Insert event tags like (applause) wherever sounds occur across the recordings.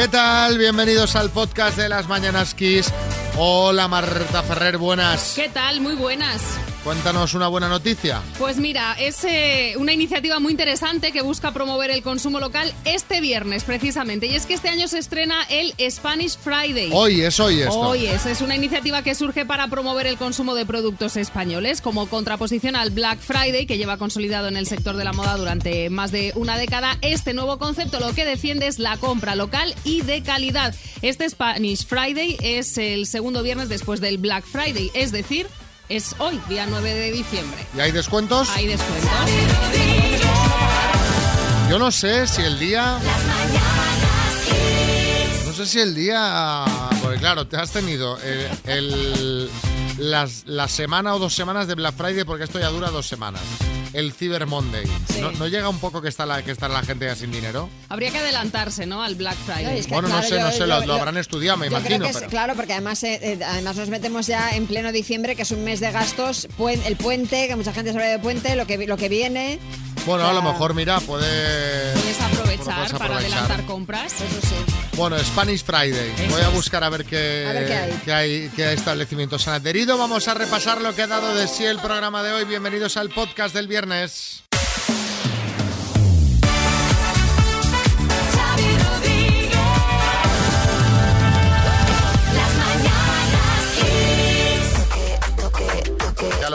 ¿Qué tal? Bienvenidos al podcast de las Mañanas Kiss. Hola Marta Ferrer, buenas. ¿Qué tal? Muy buenas. Cuéntanos una buena noticia. Pues mira, es eh, una iniciativa muy interesante que busca promover el consumo local este viernes precisamente. Y es que este año se estrena el Spanish Friday. Hoy es hoy esto. Hoy es. Es una iniciativa que surge para promover el consumo de productos españoles como contraposición al Black Friday que lleva consolidado en el sector de la moda durante más de una década. Este nuevo concepto lo que defiende es la compra local y de calidad. Este Spanish Friday es el segundo viernes después del Black Friday, es decir, es hoy, día 9 de diciembre. ¿Y hay descuentos? Hay descuentos. Yo no sé si el día... No sé si el día... Porque claro, te has tenido el, el- las- la semana o dos semanas de Black Friday porque esto ya dura dos semanas. El Cyber Monday. Sí. ¿No, no llega un poco que está la, que está la gente ya sin dinero? Habría que adelantarse, ¿no? Al Black Friday. es que- Bueno, no sé, no yo- sé, lo, yo- lo yo- habrán estudiado, me Yo creo imagino. que es, pero- claro, porque además, eh, eh, además nos metemos ya en pleno diciembre, que es un mes de gastos, puen- el puente, que mucha gente se habla de puente, lo que, lo que viene. Bueno, a lo mejor, mira, puede... Puedes aprovechar puedes para adelantar compras. Eso sí. Bueno, Spanish Friday. Eso Voy a buscar a ver qué, A ver qué hay. qué hay- qué establecimientos han adherido. Vamos a repasar lo que ha dado de sí el programa de hoy. Bienvenidos al podcast del viernes.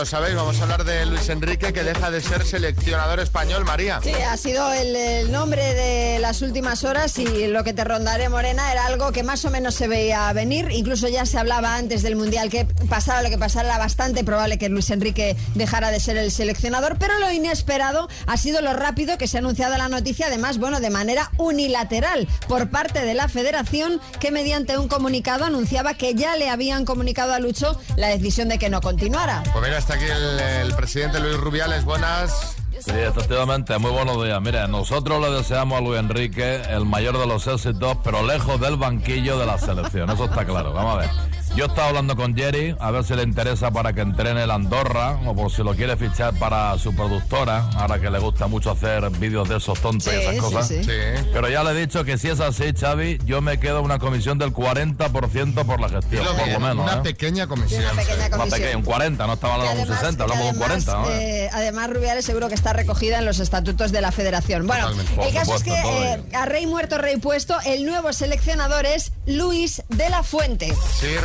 Lo sabéis, vamos a hablar de Luis Enrique, que deja de ser seleccionador español, María. Sí, ha sido el, el nombre de las últimas horas y lo que te rondaré, Morena, era algo que más o menos se veía venir. Incluso ya se hablaba antes del Mundial que pasara lo que pasara, era bastante probable que Luis Enrique dejara de ser el seleccionador, pero lo inesperado ha sido lo rápido que se ha anunciado la noticia, además, bueno, de manera unilateral por parte de la federación que mediante un comunicado anunciaba que ya le habían comunicado a Lucho la decisión de que no continuara. Pues mira, está aquí el, el presidente Luis Rubiales. Buenas. Sí, efectivamente, muy buenos días. Mire, nosotros le deseamos a Luis Enrique el mayor de los éxitos, pero lejos del banquillo de la selección, eso está claro. Vamos a ver. Yo estaba hablando con Jerry, a ver si le interesa para que entrene el Andorra, o por si lo quiere fichar para su productora, ahora que le gusta mucho hacer vídeos de esos tontos y esas cosas. sí. Sí. Pero ya le he dicho que si es así, Xavi, yo me quedo una comisión del 40% por la gestión, por lo menos. una ¿eh? pequeña comisión. Una pequeña sí. Una comisión. pequeña, un 40, no estaba Que hablando de un además- 60, que hablamos de un además, 40. ¿no? eh, además, Rubiales seguro que está recogida en los estatutos de la federación. Bueno, Totalmente. Por el caso es que eh, a rey muerto, rey puesto, el nuevo seleccionador es Luis de la Fuente. Sí,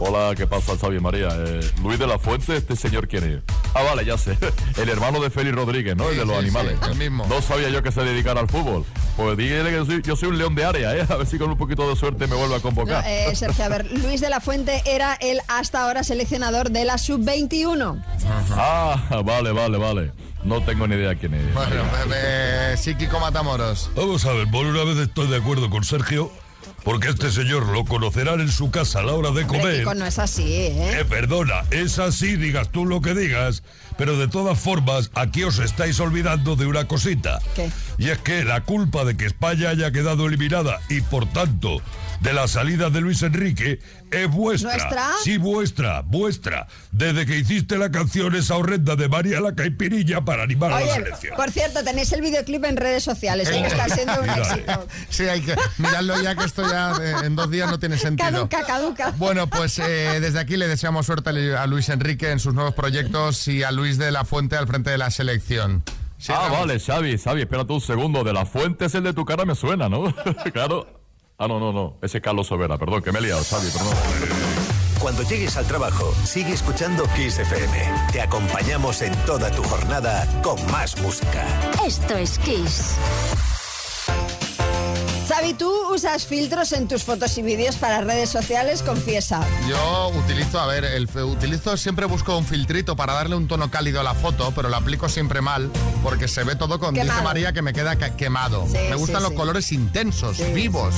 Hola, ¿qué pasa, Xavi María? Eh, Luis de la Fuente, ¿este señor quién es? Ah, vale, ya sé. (laughs) El hermano de Félix Rodríguez, ¿no? Sí, el de los sí, animales. sí, el mismo. No sabía yo que se dedicara al fútbol. Pues dígale que yo soy, yo soy un león de área, ¿eh? (laughs) A ver si con un poquito de suerte me vuelve a No, convocar. eh, Sergio, a ver, (laughs) Luis de la Fuente era el hasta ahora seleccionador de la sub-21. Ah, vale, vale, vale. No tengo ni idea quién es. Bueno, eh, Psíquico Matamoros. Vamos a ver, por una vez estoy de acuerdo con Sergio, porque este señor lo conocerán en su casa a la hora de comer. Kiko, no es así, ¿eh? Eh, perdona, es así, digas tú lo que digas, pero de todas formas, aquí os estáis olvidando de una cosita. ¿Qué? Y es que la culpa de que España haya quedado eliminada y por tanto de la salida de Luis Enrique es vuestra. ¿Nuestra? Sí, vuestra, vuestra. Desde que hiciste la canción esa horrenda de María la Caipirilla para animar a la Oye, selección. por cierto, tenéis el videoclip en redes sociales, ¿eh? que está siendo un éxito. Sí, hay que mirarlo ya que esto ya eh, en dos días no tiene sentido. Caduca, caduca. Bueno, pues eh, desde aquí le deseamos suerte a Luis Enrique en sus nuevos proyectos y a Luis de la Fuente al frente de la selección. Sí, ah, vale, Xavi, Xavi, espérate un segundo. De la Fuente es el de tu cara, me suena, ¿no? (laughs) claro. Ah, no, no, no. Ese es Carlos Sobera, perdón, que me he liado, Xavi, perdón. Cuando llegues al trabajo, sigue escuchando Kiss FM. Te acompañamos en toda tu jornada con más música. Esto es Kiss. Xavi, ¿tú usas filtros en tus fotos y vídeos para redes sociales? Confiesa. Yo utilizo, a ver, el, utilizo, siempre busco un filtrito para darle un tono cálido a la foto, pero lo aplico siempre mal, porque se ve todo con, dice Quemado. María, que me queda quemado. Sí, me gustan sí, los sí. colores intensos, vivos.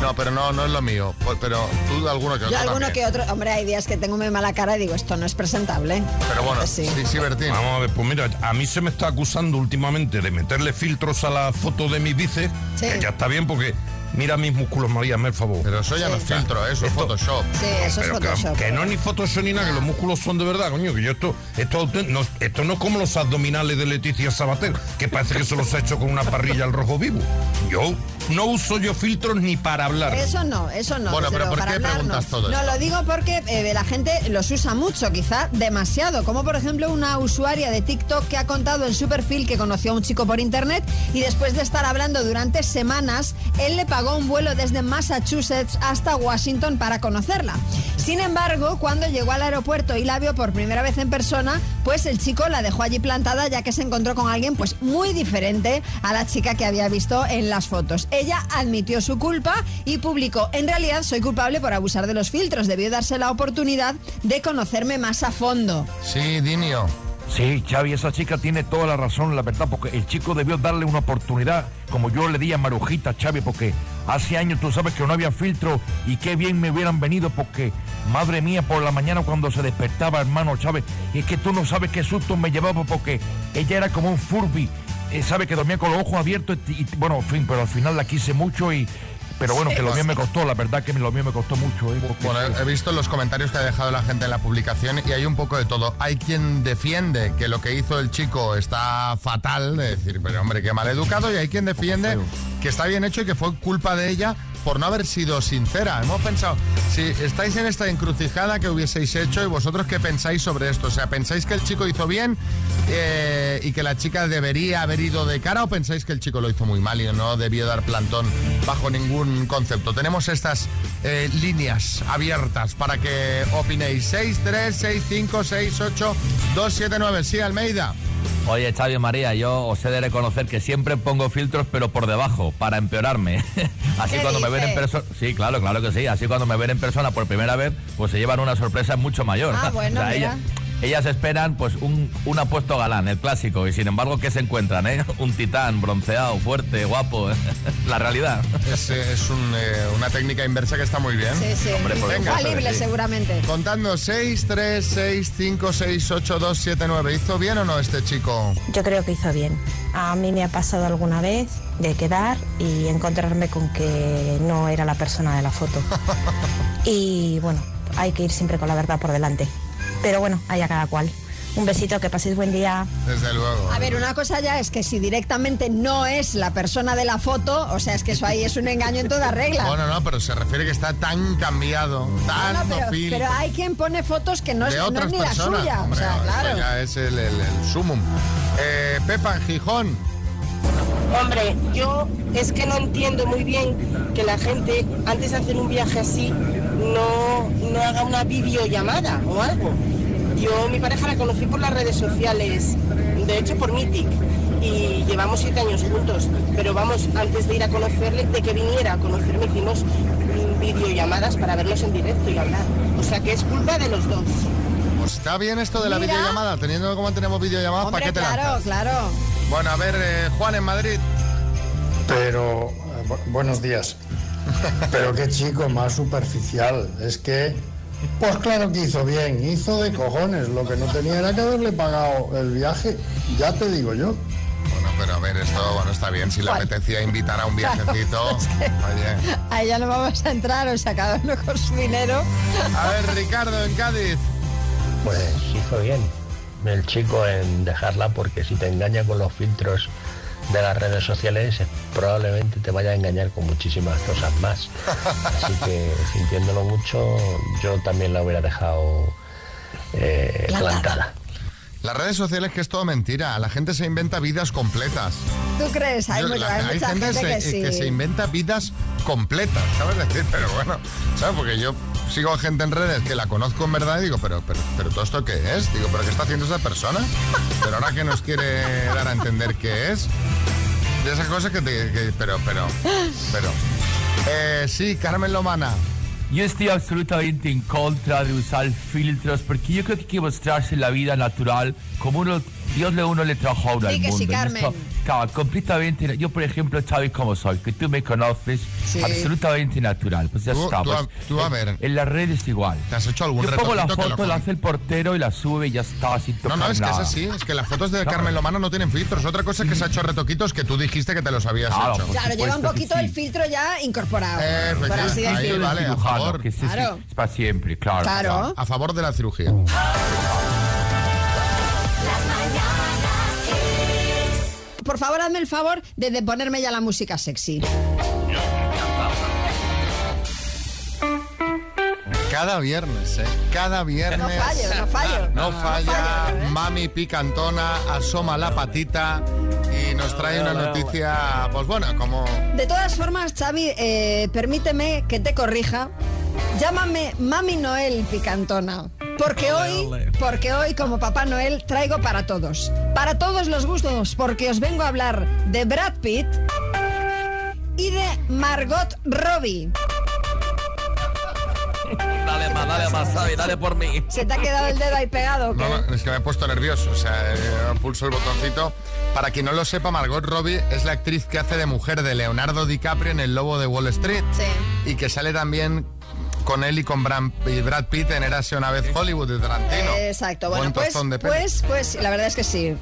No, pero no, no es lo mío. Pues, Pero tú alguno que otro Yo alguno también. que otro, hombre, hay días que tengo muy mala cara y digo, esto no es presentable. Pero bueno, Sí. sí, sí, Bertín. Vamos a ver, pues mira, a mí se me está acusando últimamente de meterle filtros a la foto de mi bíceps, Sí. que ya está bien porque mira mis músculos, María, hazme el favor. Pero eso ya no es Sí. filtro, eso es Photoshop. Sí, eso Pero es que- Photoshop. Que, no es ni Photoshop ni nada, que los músculos son de verdad, coño, que yo esto, esto, no, esto no es como los abdominales de Leticia Sabater, que parece que se los ha hecho con una parrilla al rojo vivo. Yo no uso yo filtros ni para hablar. Eso no, eso no. Bueno, pero ¿por qué hablar, preguntas no. todo No, esto? lo digo porque eh, la gente los usa mucho, quizá demasiado. Como por ejemplo una usuaria de TikTok que ha contado en su perfil que conoció a un chico por internet y después de estar hablando durante semanas, él le pagó un vuelo desde Massachusetts hasta Washington para conocerla. Sin embargo, cuando llegó al aeropuerto y la vio por primera vez en persona, pues el chico la dejó allí plantada ya que se encontró con alguien pues muy diferente a la chica que había visto en las fotos. Ella admitió su culpa y publicó, en realidad soy culpable por abusar de los filtros, debió darse la oportunidad de conocerme más a fondo. Sí, Dinio. Sí, Xavi, esa chica tiene toda la razón, la verdad, porque el chico debió darle una oportunidad, como yo le di a Marujita, Xavi, porque hace años tú sabes que no había filtro y qué bien me hubieran venido, porque, madre mía, por la mañana cuando se despertaba, hermano, Chávez, y es que tú no sabes qué susto me llevaba, porque ella era como un Furby, eh, sabe que dormía con los ojos abiertos, y, y, bueno, en fin, pero al final la quise mucho y... Pero bueno, que lo mío me costó, la verdad que lo mío me costó mucho. ¿eh? Bueno, he visto los comentarios que ha dejado la gente en la publicación y hay un poco de todo. Hay quien defiende que lo que hizo el chico está fatal, de decir, pero hombre, qué mal educado, y hay quien defiende que está bien hecho y que fue culpa de ella por no haber sido sincera. Hemos pensado, si estáis en esta encrucijada, ¿qué hubieseis hecho? ¿Y vosotros qué pensáis sobre esto? O sea, ¿pensáis que el chico hizo bien eh, y que la chica debería haber ido de cara o pensáis que el chico lo hizo muy mal y no debió dar plantón bajo ningún concepto? Tenemos estas eh, líneas abiertas para que opinéis. 6, 3, 6, 5, 6, 8, 2, 7, 9. Sí, Almeida. Oye, Xavi María, yo os he de reconocer que siempre pongo filtros, pero por debajo, para empeorarme. (laughs) Así ¿Qué cuando me ven en persona. Sí, claro, claro que sí. Así cuando me ven en persona por primera vez, pues se llevan una sorpresa mucho mayor. Ah, (laughs) bueno, mira. ellas, ellas esperan, pues, un, un apuesto galán, el clásico. Y sin embargo, ¿qué se encuentran, eh? (laughs) Un titán, bronceado, fuerte, guapo. (laughs) La realidad. Es, eh, es un, eh, una técnica inversa que está muy bien. Sí, sí. Hombre, por Venga. Infalible sí. seguramente. Contando 6, 3, 6, 5, 6, 8, 2, 7, 9. ¿Hizo bien o no este chico? Yo creo que hizo bien. A mí me ha pasado alguna vez de quedar y encontrarme con que no era la persona de la foto. (laughs) Y bueno, hay que ir siempre con la verdad por delante. Pero bueno, allá cada cual. Un besito, que paséis buen día. Desde luego. A ver, una cosa ya es que si directamente no es la persona de la foto, o sea, es que eso ahí es un engaño en toda regla. Bueno, no, pero se refiere que está tan cambiado, tan No, no, pero, pero hay quien pone fotos que no es, de no es ni personas. la suya. Hombre, o sea, claro. ya es el, el, el sumum. Eh, Pepa, en Gijón. Hombre, yo es que no entiendo muy bien que la gente antes de hacer un viaje así no, no haga una videollamada o algo. Yo mi pareja la conocí por las redes sociales, de hecho por Mythic, y llevamos siete años juntos. Pero vamos, antes de ir a conocerle, de que viniera a conocerme, hicimos videollamadas para vernos en directo y hablar. O sea que es culpa de los dos. Pues está bien esto de la Mira. videollamada, teniendo como tenemos videollamadas, ¿para qué te claro, lanzas? claro. Bueno, a ver, eh, Juan en Madrid. Pero, eh, bu- buenos días. Pero qué chico más superficial. Es que, pues claro que hizo bien, hizo de cojones. Lo que no tenía era que haberle pagado el viaje. Ya te digo yo. Bueno, pero a ver, esto bueno está bien. Si le apetecía invitar a un viajecito. (laughs) Es que- Oye. Ahí ya no vamos a entrar, o sea, cada uno con su dinero. A ver, Ricardo en Cádiz. Pues hizo bien el chico en dejarla porque si te engaña con los filtros de las redes sociales eh, probablemente te vaya a engañar con muchísimas cosas más. (laughs) Así que sintiéndolo mucho yo también la hubiera dejado eh, Plantada. Las redes sociales que es todo mentira. La gente se inventa vidas completas. ¿Tú crees? Hay, Yo- mucha, la- hay hay mucha gente, gente, se- que sí. se inventa vidas completas, ¿sabes? decir, (laughs) pero bueno, ¿sabes? Porque yo sigo a gente en redes que la conozco en verdad y digo, pero, pero, pero ¿todo esto qué es? Digo, ¿pero qué está haciendo esa persona? Pero ahora que nos quiere dar a entender qué es. De esas cosas que te... que- pero, pero, pero... Eh, sí, Carmen Lomana. Yo estoy absolutamente en contra de usar filtros porque yo creo que hay que mostrarse la vida natural como uno, Dios le uno le trajo a uno Sí al que sí, mundo. Y Carmen. esto, claro, completamente. Yo, por ejemplo, sabes cómo soy, que tú me conoces, Sí. absolutamente natural. Pues ya Tú- está. tú pues, a- tú a en- ver. En las redes igual. ¿Te has hecho algún Yo pongo la foto, la hace el portero y la sube y ya está, sin No, tocar no, es que es nada. así. Es que las fotos de Claro. Carmen Lomana no tienen filtros. Otra cosa es que se ha hecho retoquitos que tú dijiste que te los habías Claro, hecho. Claro, lleva un poquito sí. el filtro ya incorporado. Eh, por así Ahí decirlo. vale, a favor. que sí, sí, Claro. es para siempre, claro. Claro. A favor de la cirugía. por favor, hazme el favor de, de ponerme ya la música sexy. Cada viernes, ¿eh? Cada viernes. No fallo, ah, no fallo. No falla. Eh. Mami picantona, asoma la patita y nos trae una noticia, pues bueno, como... De todas formas, Xavi, eh, permíteme que te corrija. Llámame Mami Noel picantona. Porque hoy, porque hoy, como Papá Noel, traigo para todos. Para todos los gustos, porque os vengo a hablar de Brad Pitt y de Margot Robbie. Dale más, dale más, Xavi, dale por mí. ¿Se te ha quedado el dedo ahí pegado? o qué? No, no, es que me he puesto nervioso, o sea, eh, pulso el botoncito. Para quien no lo sepa, Margot Robbie es la actriz que hace de mujer de Leonardo DiCaprio en El Lobo de Wall Street. Sí. Y que sale también con él y con Bram- y Brad Pitt en Érase una vez Hollywood de Tarantino. Exacto, bueno, Buen pues, de pues, pues, la verdad es que sí.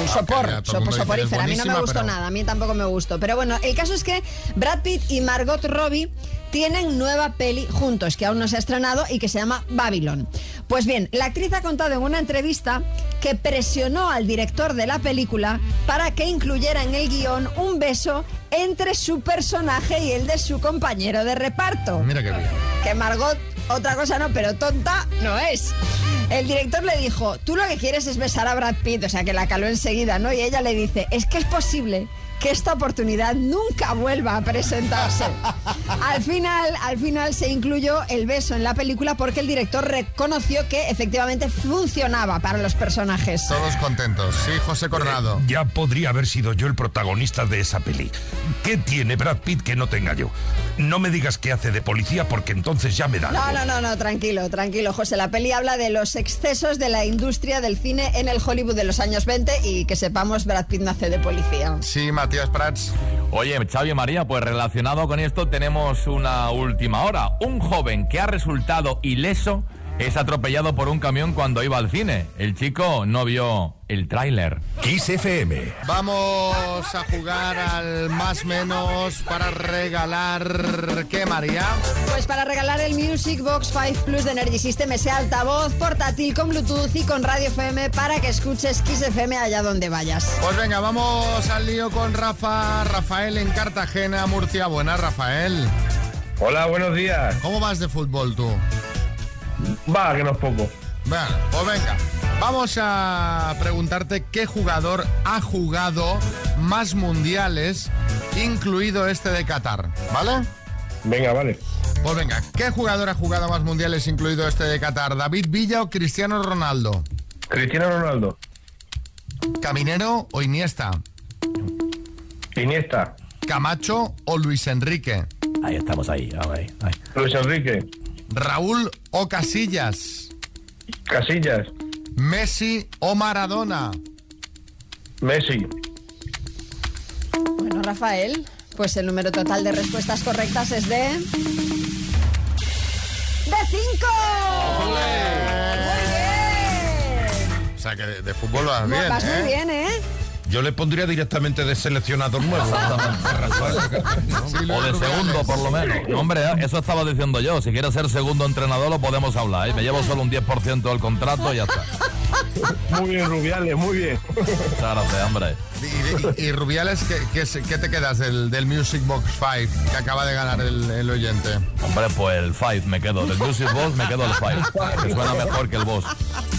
Un sopor, sopor. A mí no me "Es gustó buenísima", nada, a mí tampoco me gustó. Pero bueno, el caso es que Brad Pitt y Margot Robbie tienen nueva peli juntos, que aún no se ha estrenado y que se llama Babylon. Pues bien, la actriz ha contado en una entrevista que presionó al director de la película para que incluyera en el guion un beso entre su personaje y el de su compañero de reparto Mira qué bien. que Margot otra cosa no, pero tonta no es. El director le dijo, tú lo que quieres es besar a Brad Pitt, o sea que la caló enseguida, ¿no? Y ella le dice, es que es posible que esta oportunidad nunca vuelva a presentarse. Al final, al final se incluyó el beso en la película porque el director reconoció que efectivamente funcionaba para los personajes. Todos contentos. Sí, José Coronado. Ya podría haber sido yo el protagonista de esa peli. ¿Qué tiene Brad Pitt que no tenga yo? No me digas que hace de policía porque entonces ya me da. No, algo. no, no, no, tranquilo, tranquilo, José. La peli habla de los excesos de la industria del cine en el Hollywood de los años 20 y que sepamos, Brad Pitt nace de policía. Sí, Matías Prats. Oye, Xavi María, pues relacionado con esto tenemos una última hora. Un joven que ha resultado ileso es atropellado por un camión cuando iba al cine. El chico no vio el tráiler. Kiss FM. Vamos a jugar al más menos para regalar... ¿Qué, María? Pues para regalar el Music Box 5 Plus de Energy System, ese altavoz portátil con Bluetooth y con Radio FM para que escuches Kiss FM allá donde vayas. Pues venga, vamos al lío con Rafa. Rafael en Cartagena, Murcia. Buenas, Rafael. Hola, buenos días. ¿Cómo vas de fútbol tú? Va, que no es poco. Bueno, pues venga. Vamos a preguntarte qué jugador ha jugado más mundiales, incluido este de Qatar, ¿vale? Venga, vale. Pues venga, ¿qué jugador ha jugado más mundiales, incluido este de Qatar? ¿David Villa o Cristiano Ronaldo? Cristiano Ronaldo. ¿Caminero o Iniesta? Iniesta. ¿Camacho o Luis Enrique? Ahí estamos, ahí, ahí, ahí. Luis Enrique. ¿Raúl o Casillas? Casillas. ¿Messi o Maradona? Messi. Bueno, Rafael, pues el número total de respuestas correctas es de... ¡De cinco! Muy bien. O sea que de, de fútbol vas bien, Vas ¿eh? muy bien, ¿eh? Yo le pondría directamente de seleccionador nuevo. (laughs) O de segundo, por lo menos. No, hombre, ¿eh? eso estaba diciendo yo. Si quieres ser segundo entrenador, lo podemos hablar. ¿eh? Me llevo solo un 10% del contrato y ya está. Muy bien, Rubiales, muy bien. Muchas gracias, hombre. Y, y- y Rubiales, ¿qué, qué, se- qué te quedas del, del Music Box 5 que acaba de ganar el, el oyente? Hombre, pues el Five me quedo. Del Music Boss me quedo el Five. Que suena mejor que el Boss.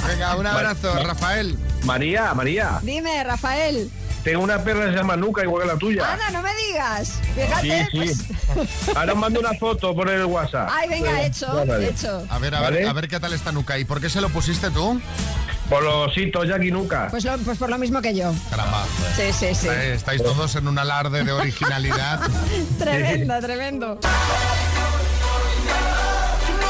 Venga, un abrazo, Rafael. María, María. Dime, Rafael. Tengo una perra que se llama Nuca, igual que la tuya. Ana, no me digas. Fíjate. Sí, sí. pues- Ahora os mando una foto por el WhatsApp. Ay, venga, hecho, Vale. hecho. A ver, a ver, ¿Vale? a ver qué tal está Nuca. ¿Y por qué se lo pusiste tú? Por los ositos, Jackie Nuca. Pues, lo- pues por lo mismo que yo. Caramba. Sí, sí, sí. Eh, Estáis todos en un alarde de originalidad. (laughs) Tremendo, tremendo.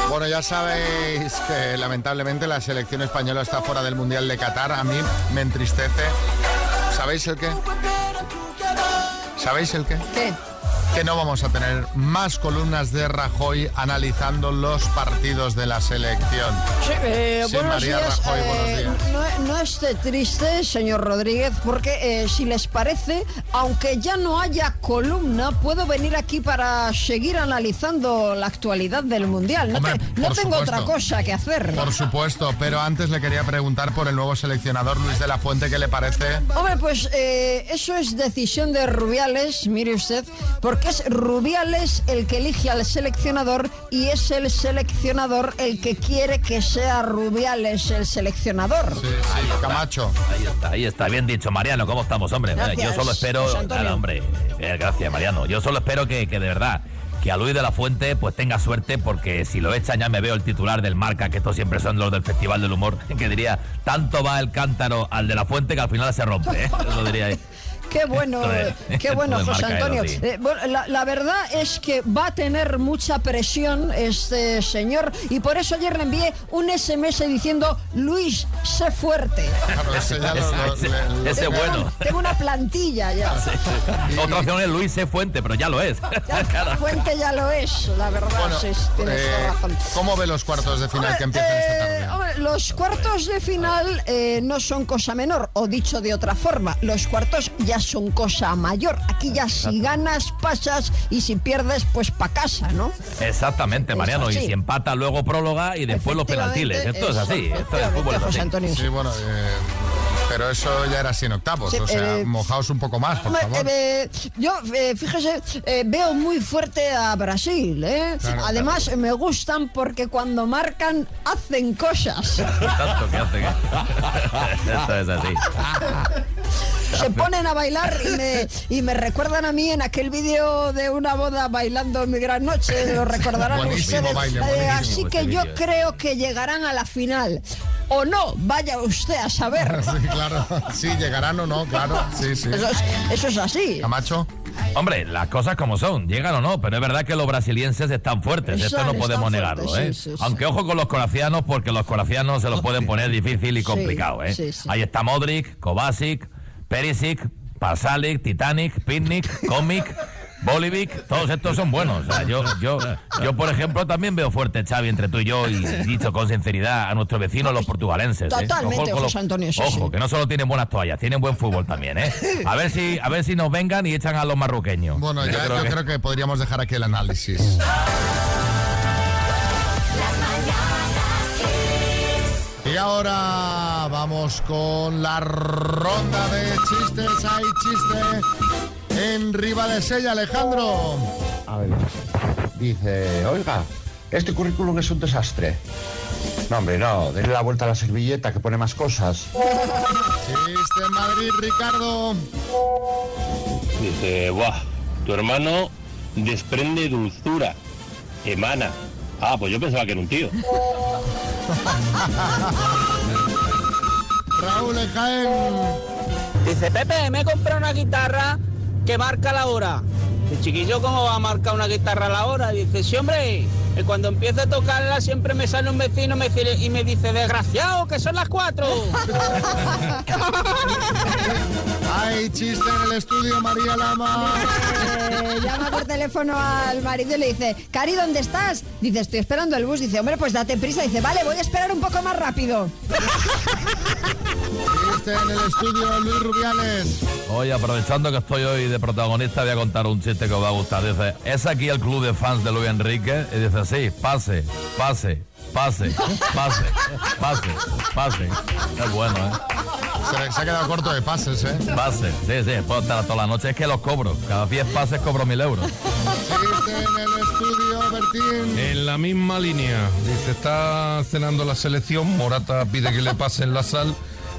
Bueno, ya sabéis que lamentablemente la selección española está fuera del Mundial de Qatar. A mí me entristece. ¿Sabéis el qué? ¿Sabéis el qué? ¿Qué? Que no vamos a tener más columnas de Rajoy analizando los partidos de la selección. Sí, eh, Sí, buenos María días. Rajoy, buenos Eh, días. No, no esté triste, señor Rodríguez, porque eh, si les parece, aunque ya no haya columna, puedo venir aquí para seguir analizando la actualidad del Mundial. No, Hombre, te- no por tengo supuesto. otra cosa que hacer. Por supuesto, pero antes le quería preguntar por el nuevo seleccionador Luis de la Fuente, ¿qué le parece? Hombre, pues eso es decisión de Rubiales, mire usted, porque porque es Rubiales el que elige al seleccionador y es el seleccionador el que quiere que sea Rubiales el seleccionador. Sí, sí, Camacho. Ahí está, ahí está, bien dicho, Mariano, ¿cómo estamos, hombre? Gracias, Yo solo espero. Nada, hombre, eh, gracias, Mariano. Yo solo espero que, que de verdad que a Luis de la Fuente pues tenga suerte porque si lo echan ya me veo el titular del marca, que estos siempre son los del Festival del Humor, (laughs) que diría, tanto va el cántaro al de la Fuente que al final se rompe. ¿eh? (laughs) Eso diría ahí. Qué bueno, eh, qué bueno, José Antonio. sí. Eh, bueno, la, la verdad es que va a tener mucha presión este señor y por eso ayer le envié un SMS diciendo, Luis, sé fuerte. Claro, ese ya lo- lo- Ese- le- lo- ese Tengo- bueno. Tengo una plantilla ya. (laughs) Otra opción es Luis C. Fuente, pero ya lo es. Ya, (laughs) Fuente ya lo es, la verdad, Bueno, sí, tienes eh, razón. ¿Cómo ve los cuartos de final que empiezan Eh, esta tarde? hombre, los cuartos de final eh, no son cosa menor, o dicho de otra forma, los cuartos ya son cosa mayor. Aquí ya si ganas, pasas, y si pierdes, pues pa' casa, ¿no? Exactamente, Mariano. Y si empata, luego próloga y después los penaltiles. Esto es así. Esto es fútbol es José así. Antonio. Sí, bueno, eh, pero eso ya era así en octavos. Sí, o sea, eh, mojaos un poco más, por favor. eh, yo, eh, fíjese, eh, veo muy fuerte a Brasil, ¿eh? Claro, Además, me gustan porque cuando marcan, hacen cosas. Tanto que hace que... Esto es así. Se ponen a bailar y me, y me recuerdan a mí en aquel vídeo de una boda bailando en mi gran noche, lo recordarán Buenísimo ustedes. baile, Eh, buenísimo así ese que yo creo que llegarán a la final. O no, vaya usted a saber. Sí, claro. Sí, llegarán o no, claro. Sí, sí. Eso es, eso es así. Camacho. Hombre, las cosas como son, llegan o no, pero es verdad que los brasilienses están fuertes, esto no podemos negarlo, fuertes, ¿eh? sí, sí, sí. Aunque ojo con los croacianos, porque los croacianos se los pueden poner difícil y complicado, ¿eh? sí, sí. Ahí está Modric, Kovacic, Perisic, Pasalic, Titanic, Picnic, Comic, Bolivic, todos estos son buenos. O sea, yo, yo, yo, por ejemplo, también veo fuerte, Xavi, entre tú y yo, y dicho con sinceridad a nuestros vecinos, los portugalenses. ¿eh? Totalmente, Ojo con José Antonio, sí, Ojo, sí. que no solo tienen buenas toallas, tienen buen fútbol también, ¿eh? A ver si, a ver si nos vengan y echan a los marroqueños. Bueno, Yo ya creo yo que- creo que podríamos dejar aquí el análisis. Y ahora vamos con la ronda de chistes. Hay chiste en Ribadesella, Alejandro. A ver, dice, oiga, este currículum es un desastre. No, hombre, no, denle la vuelta a la servilleta que pone más cosas. Chiste en Madrid, Ricardo. Dice, buah, tu hermano desprende dulzura, emana. Ah, pues yo pensaba que era un tío. (laughs) Raúl Jaén. Dice, Pepe, me he comprado una guitarra que marca la hora. Dice, chiquillo, ¿cómo va a marcar una guitarra a la hora? Dice, sí, hombre, que cuando empiezo a tocarla siempre me sale un vecino me dice- y me dice, desgraciado, que son las cuatro. (laughs) Hay chiste en el estudio, María Lama. Eh, llama por teléfono al marido y le dice, Cari, ¿dónde estás? Dice, estoy esperando el bus. Dice, hombre, pues date prisa. Dice, vale, voy a esperar un poco más rápido. Chiste en el estudio, Luis Rubiales. Oye, aprovechando que estoy hoy de protagonista, voy a contar un chiste que os va a gustar. Dice, ¿es aquí el club de fans de Luis Enrique? Y dice, sí, pase, pase, pase, pase, pase, pase. Es bueno, ¿eh? Se, se ha quedado corto de pases, ¿eh? Pase, sí, sí, puedo estar toda la noche. Es que los cobro. Cada 10 pases cobro mil euros. En el estudio, Bertín. En la misma línea. Dice, está cenando la selección, Morata pide que le pasen la sal,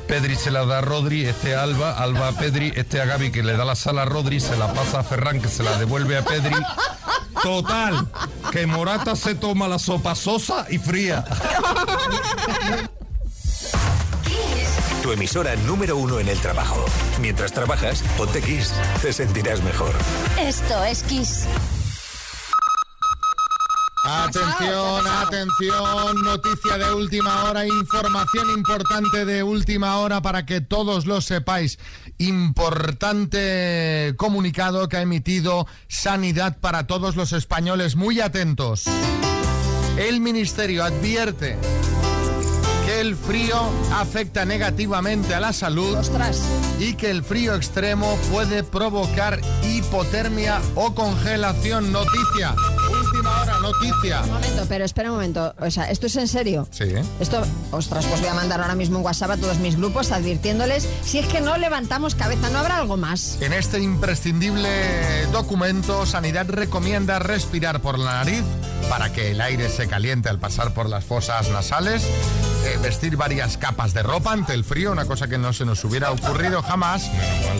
Pedri se la da a Rodri, este a Alba, Alba a Pedri, este a Gaby que le da la sal a Rodri, se la pasa a Ferran que se la devuelve a Pedri. Total, que Morata se toma la sopa sosa y fría. Tu emisora número uno en el trabajo. Mientras trabajas, ponte Kiss. Te sentirás mejor. Esto es Kiss. Atención, atención, noticia de última hora, información importante de última hora para que todos lo sepáis. Importante comunicado que ha emitido Sanidad para todos los españoles. Muy atentos. El Ministerio advierte que el frío afecta negativamente a la salud y que el frío extremo puede provocar hipotermia o congelación. Noticia, última hora. noticia. Un momento, pero espera un momento. O sea, ¿esto es en serio? Sí. Esto, ostras, pues voy a mandar ahora mismo un WhatsApp a todos mis grupos advirtiéndoles si es que no levantamos cabeza, ¿no habrá algo más? En este imprescindible documento, Sanidad recomienda respirar por la nariz para que el aire se caliente al pasar por las fosas nasales, eh, vestir varias capas de ropa ante el frío, una cosa que no se nos hubiera ocurrido jamás,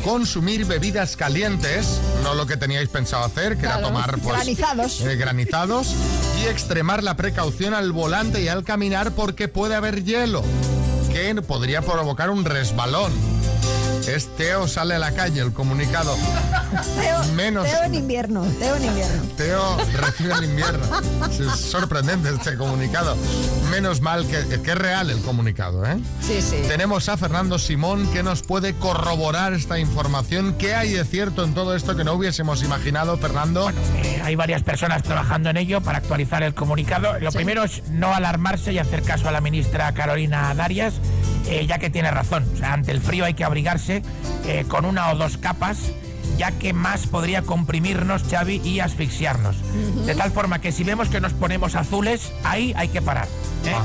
consumir bebidas calientes, no lo que teníais pensado hacer, que era tomar pues, granizados. eh, granizados, y extremar la precaución al volante y al caminar porque puede haber hielo, que podría provocar un resbalón. Es Teo sale a la calle, el comunicado. Teo, Menos- Teo en invierno, Teo en invierno. Teo recibe el invierno. Es sorprendente este comunicado. Menos mal que, que es real el comunicado, ¿eh? Sí, sí. Tenemos a Fernando Simón que nos puede corroborar esta información. ¿Qué hay de cierto en todo esto que no hubiésemos imaginado, Fernando? Eh, hay varias personas trabajando en ello para actualizar el comunicado. Lo primero es no alarmarse y hacer caso a la ministra Carolina Darias, eh, ya que tiene razón. O sea, ante el frío hay que abrigarse eh, con una o dos capas, ya que más podría comprimirnos, Xavi, y asfixiarnos. De tal forma que si vemos que nos ponemos azules, ahí hay que parar. ¿eh?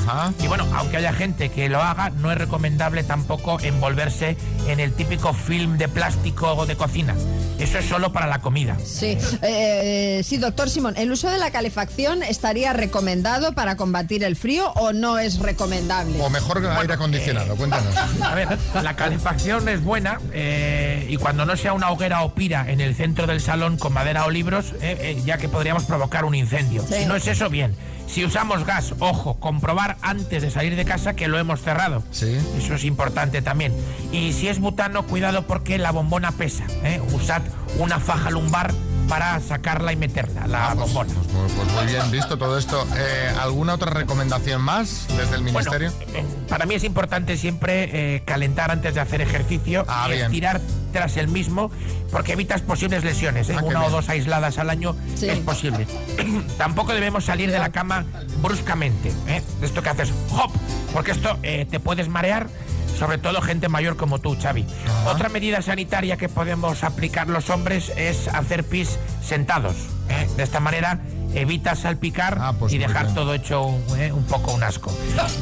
Y bueno, aunque haya gente que lo haga, no es recomendable tampoco envolverse en el típico film de plástico de cocina. Eso es solo para la comida. Sí, Eh, sí, doctor Simón, ¿el uso de la calefacción estaría recomendado para combatir el frío o no es recomendable? O mejor aire acondicionado, cuéntanos. (laughs) A ver, la calefacción es buena eh, y cuando no sea una hoguera o pira en el centro del salón con madera o libros, eh, eh, ya que podríamos provocar un incendio. Sí. Si no es eso, bien. Si usamos gas, ojo, comprobar antes de salir de casa que lo hemos cerrado. Sí. Eso es importante también. Y si es butano, cuidado porque la bombona pesa. ¿eh? Usad una faja lumbar para sacarla y meterla, la bombona. Pues, pues muy bien visto todo esto. Eh, ¿Alguna otra recomendación más desde el ministerio? Eh, Para mí es importante siempre eh, calentar antes de hacer ejercicio Ah, y bien. estirar tras el mismo porque evitas posibles lesiones. ¿eh? Ah, Una o dos aisladas al año Sí. es posible. (clears throat) Tampoco debemos salir de la cama bruscamente. ¿eh? De esto que haces, hop, porque esto eh, te puedes marear. Sobre todo gente mayor como tú, Xavi. Otra medida sanitaria que podemos aplicar los hombres es hacer pis sentados. ¿eh? De esta manera evita salpicar pues y dejar bien. todo hecho un, eh, un poco un asco.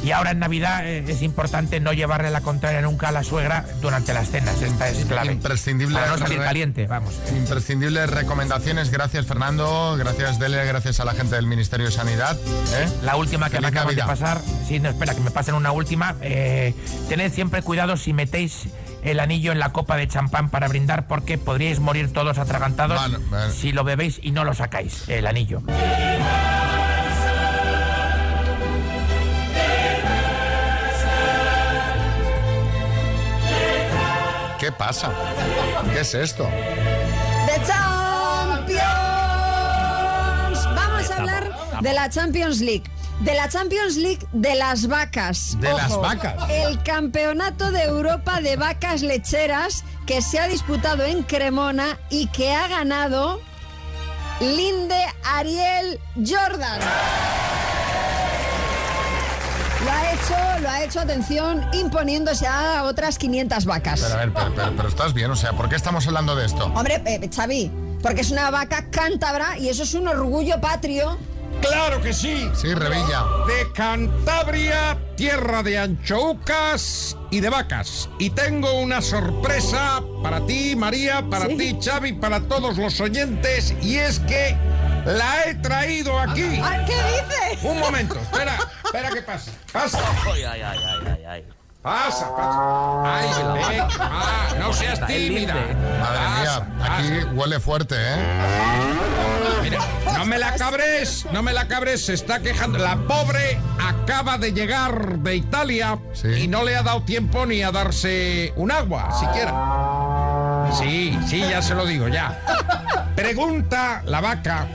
Y ahora en Navidad eh, es importante no llevarle la contraria nunca a la suegra durante las cenas. Esta es clave. Imprescindible. Para no salir caliente, vamos. Imprescindibles recomendaciones. Gracias, Fernando. Gracias, Dele. Gracias a la gente del Ministerio de Sanidad. ¿eh? La última que me Feliz acaban de Navidad. pasar, sí, no, espera, que me pasen una última. Tened siempre cuidado si metéis el anillo en la copa de champán para brindar porque podríais morir todos atragantados si lo bebéis y no lo sacáis, el anillo. ¿Qué pasa? ¿Qué es esto? ¡The Champions! Vamos a hablar de la Champions League. De la Champions League de las vacas. De las vacas. El campeonato de Europa de vacas lecheras que se ha disputado en Cremona y que ha ganado Linde Ariel Jordan. Lo ha hecho, lo ha hecho, atención, imponiéndose a otras 500 vacas. Pero a ver, pero, pero- pero estás bien, o sea, ¿por qué estamos hablando de esto? Hombre, eh, Xavi, porque es una vaca cántabra y eso es un orgullo patrio. ¡Claro que sí! Sí, Revilla. De Cantabria, tierra de anchoucas y de vacas. Y tengo una sorpresa para ti, María, para Sí. ti, Xavi, para todos los oyentes, y es que la he traído aquí. ¿Qué dice? Un momento, espera, espera que pasa. Pasa. Pasa, pasa. Ay, ven. Ah, no seas tímida. Madre mía, aquí huele fuerte, ¿eh? Mira, no me la cabres, no me la cabres, se está quejando. La pobre acaba de llegar de Italia y no le ha dado tiempo ni a darse un agua, siquiera. Sí, sí, ya se lo digo, ya. Pregunta la vaca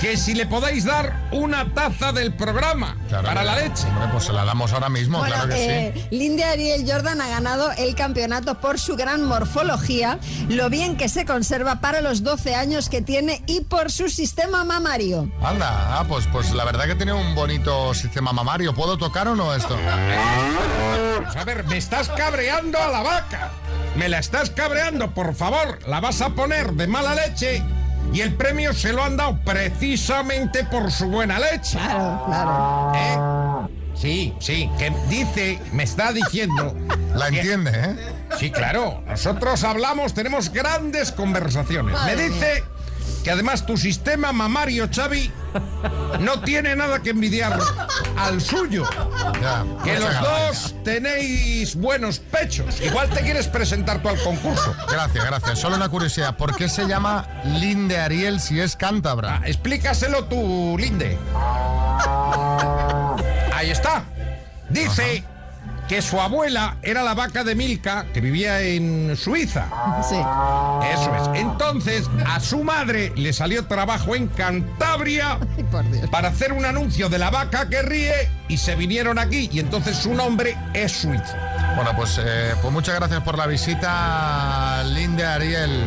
que si le podéis dar una taza del programa para la leche. Hombre, pues se la damos ahora mismo, Bueno, claro que sí. eh, Lindy Ariel Jordan ha ganado el campeonato por su gran morfología, lo bien que se conserva para los 12 años que tiene y por su sistema mamario. Anda, ah, pues, pues la verdad que tiene un bonito sistema mamario. ¿Puedo tocar o no esto? Pues a ver, me estás cabreando a la vaca. Me la estás cabreando, por favor. La vas a poner de mala leche Y el premio se lo han dado precisamente por su buena leche. Claro, claro. ¿Eh? Sí, sí, que dice, me está diciendo. (laughs) La que- entiende, ¿eh? Sí, claro. Nosotros hablamos, tenemos grandes conversaciones. Me dice que además tu sistema mamario, Xavi, no tiene nada que envidiar al suyo. Que los dos tenéis buenos pechos. Igual te quieres presentar tú al concurso. Gracias, gracias. Solo una curiosidad. ¿Por qué se llama Linde Ariel si es cántabra? Explícaselo tú, Linde. Ahí está. Dice que su abuela era la vaca de Milka que vivía en Suiza. Sí. Eso es. Entonces, a su madre le salió trabajo en Cantabria (laughs) Ay, por Dios. para hacer un anuncio de la vaca que ríe y se vinieron aquí. Y entonces su nombre es suizo. Bueno, pues, eh, pues muchas gracias por la visita, Linde Ariel.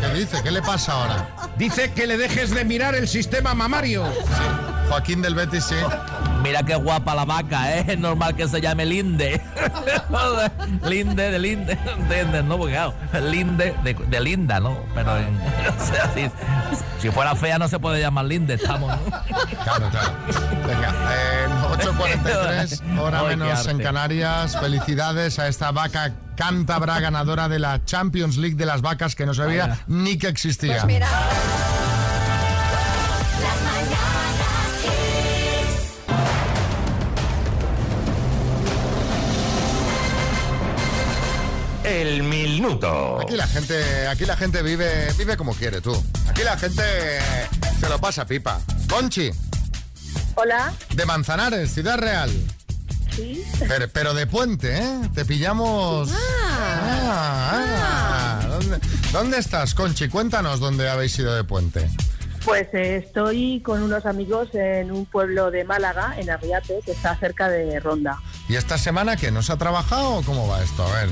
¿Qué dice? ¿Qué le pasa ahora? Dice que le dejes de mirar el sistema mamario. Joaquín del Betis, sí. Mira qué guapa la vaca, ¿eh? Es normal que se llame Linde. (laughs) Linde de Linde, ¿entiendes? No, porque claro, Linde de, de Linda, ¿no? Pero en- (laughs) o sea, si, si fuera fea no se puede llamar Linde, estamos, ¿no? Claro, claro. Venga, eh, 8.43, hora menos en. Canarias. Felicidades a esta vaca cántabra ganadora de la Champions League de las vacas que no sabía Vaya. ni que existía. Pues mira, El minuto. Aquí la gente, aquí la gente vive, vive como quiere tú. Aquí la gente se lo pasa pipa. Conchi, Hola, de Manzanares, Ciudad Real. sí. Pero, pero de puente, ¿eh? Te pillamos. Ah, ah. ¿Dónde, dónde estás, Conchi? Cuéntanos dónde habéis ido de puente. Pues eh, estoy con unos amigos en un pueblo de Málaga, en Arriate, que está cerca de Ronda. ¿Y esta semana qué? ¿No se ha trabajado o cómo va esto? A ver.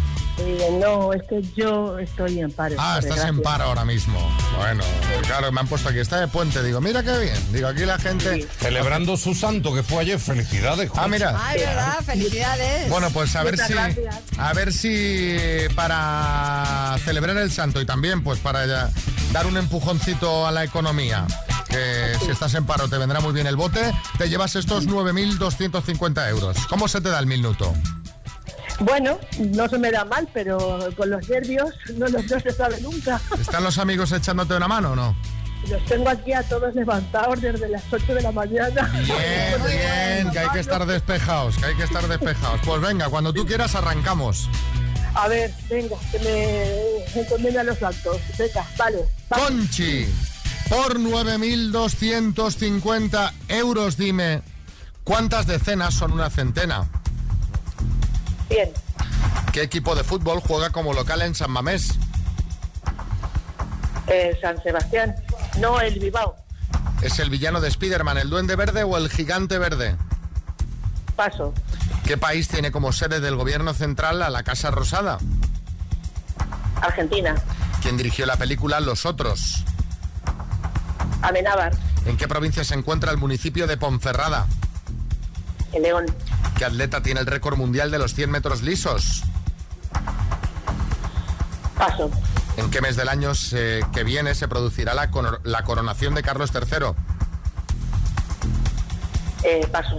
No, es que yo estoy en paro. Ah, estás en paro ahora mismo. Bueno, claro, me han puesto aquí, está de puente. Digo, mira qué bien. Digo, aquí la gente... Celebrando su santo que fue ayer. Felicidades, Ah, mira. ay, verdad, felicidades. Bueno, pues a ver Muchas si gracias. a ver si para celebrar el santo y también pues para ya dar un empujoncito a la economía, que si estás en paro te vendrá muy bien el bote, te llevas estos 9.250 euros. ¿Cómo se te da el minuto? Bueno, no se me da mal, pero con los nervios no, los- no se sabe nunca. ¿Están los amigos echándote una mano o no? Los tengo aquí a todos levantados desde las 8 de la mañana. Bien, (laughs) bien, que hay que estar despejados, que hay que estar despejados. Pues venga, cuando tú quieras arrancamos. A ver, venga, que me encomienda los actos. Venga, vale. vale. Conchi, por 9.250 euros dime, ¿cuántas decenas son una centena? Bien, ¿Qué equipo de fútbol juega como local en San Mamés? eh, San Sebastián. No, el Bilbao. ¿Es el villano de Spider-Man, el duende verde o el gigante verde? Paso. ¿Qué país tiene como sede del gobierno central a la Casa Rosada? Argentina. ¿Quién dirigió la película Los Otros? Amenábar. ¿En qué provincia se encuentra el municipio de Ponferrada? En León. ¿Qué atleta tiene el récord mundial de los 100 metros lisos? Paso. ¿En qué mes del año se- que viene se producirá la coronación de Carlos III? Eh, paso.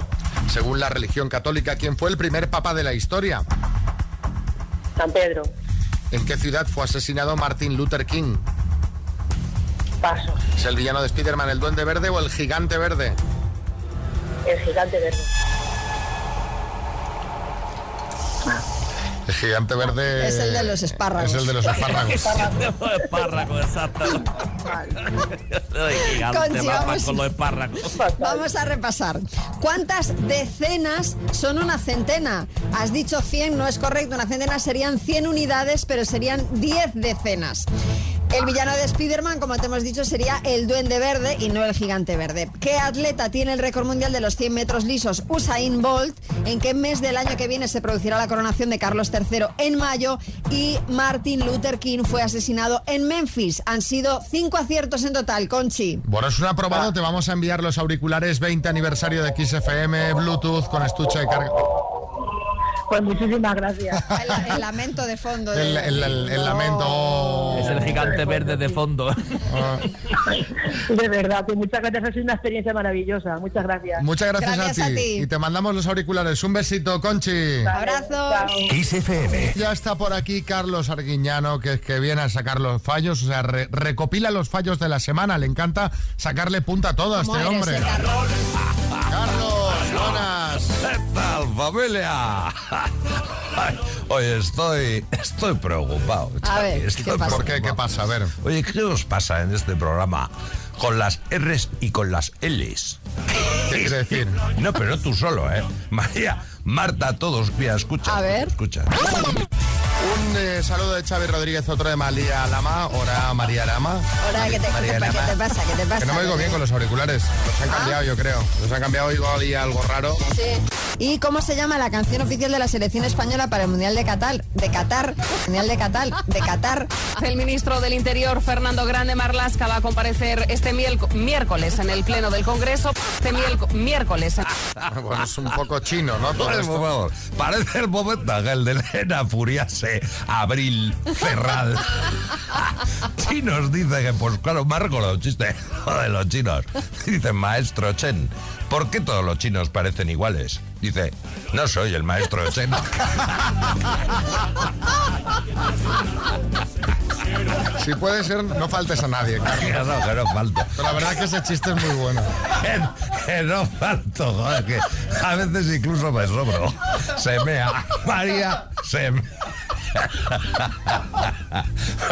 Según la religión católica, ¿quién fue el primer papa de la historia? San Pedro. ¿En qué ciudad fue asesinado Martin Luther King? Paso. ¿Es el villano de Spider-Man el duende verde o el gigante verde? El gigante verde. Gigante verde... Es el de los espárragos. Es el de los espárragos. (laughs) espárragos, exacto. Conchi, vamos. con los espárragos. (laughs) Vamos a repasar. ¿Cuántas decenas son una centena? Has dicho 100, no es correcto. Una centena serían 100 unidades, pero serían 10 decenas. El villano de Spider-Man, como te hemos dicho, sería el Duende Verde y no el Gigante Verde. ¿Qué atleta tiene el récord mundial de los 100 metros lisos? Usain Bolt. ¿En qué mes del año que viene se producirá la coronación de Carlos III? En mayo. Y Martin Luther King fue asesinado en Memphis. Han sido cinco aciertos en total, Conchi. Bueno, es un aprobado. Te vamos a enviar los auriculares 20 aniversario de XFM, Bluetooth con estuche de carga. Pues muchísimas gracias. (laughs) El, el lamento de fondo. El, de- el- el- el lamento. Es el gigante verde de fondo. (laughs) De verdad, pues muchas gracias. Ha sido una experiencia maravillosa. Muchas gracias. Muchas gracias, a, ti. Y te mandamos los auriculares. Un besito, Conchi. Abrazos. Kiss FM. Ya está por aquí Carlos Arguiñano, que, que viene a sacar los fallos, o sea, re- recopila los fallos de la semana. Le encanta sacarle punta a todo a ¿Cómo este hombre. ¿Qué tal, familia? Oye, estoy, estoy preocupado. A ver, Estoy ¿qué pasa? ¿Por qué? ¿Qué pasa? A ver. Oye, ¿qué os pasa en este programa con las R's y con las L's? ¿Qué quiere decir? No, pero no tú solo, ¿eh? María, Marta, todos, mira, escucha. A ver. Escucha. Un eh, saludo de Xavi Rodríguez, otro de María Lama. Hola, María Lama. Ahora, ¿qué te, qué María te- Lama. qué te pasa? ¿Qué te pasa? Que no me oigo bien con los auriculares. Los han cambiado, yo creo. Los han cambiado igual y algo raro. Sí. ¿Y cómo se llama la canción oficial de la selección española para el Mundial de Qatar? De Qatar. Mundial de Qatar. De Qatar. El ministro del Interior, Fernando Grande Marlasca, va a comparecer este miércoles en el Pleno del Congreso. Este miércoles. Bueno, es un poco chino, ¿no? Todo Por favor, parece el momento aquel de Elena Furiase, Abril, Ferral. (laughs) Sí nos dice que, pues claro, me ha recordado chiste (laughs) de los chinos. Dice, maestro Chen, ¿por qué todos los chinos parecen iguales? Dice, no soy el maestro Chen. Si puede ser, no faltes a nadie. Carlos. No, que no falto. Pero la verdad que ese chiste es muy bueno. Que, que no falto, joder, que a veces incluso me sobro. Se mea. María, se mea.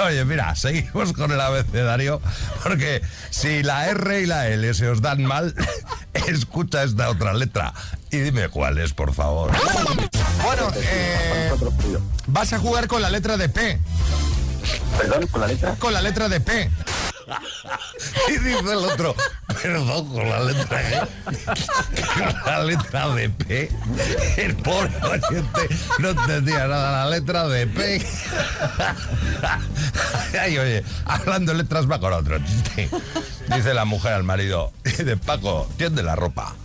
Oye, mira, seguimos con el abecedario, porque si la R y la L se os dan mal, (laughs) escucha esta otra letra y dime cuál es, por favor. Bueno, eh, vas a jugar con la letra de P. ¿Perdón? ¿Con la letra? Con la letra de P. Y dice el otro, perdón, con la letra E, con la letra de P. El pobre oyente no entendía nada, la letra de P. Ay, oye, hablando de letras va con otro chiste. Dice la mujer al marido, dice, Paco, tiende la ropa.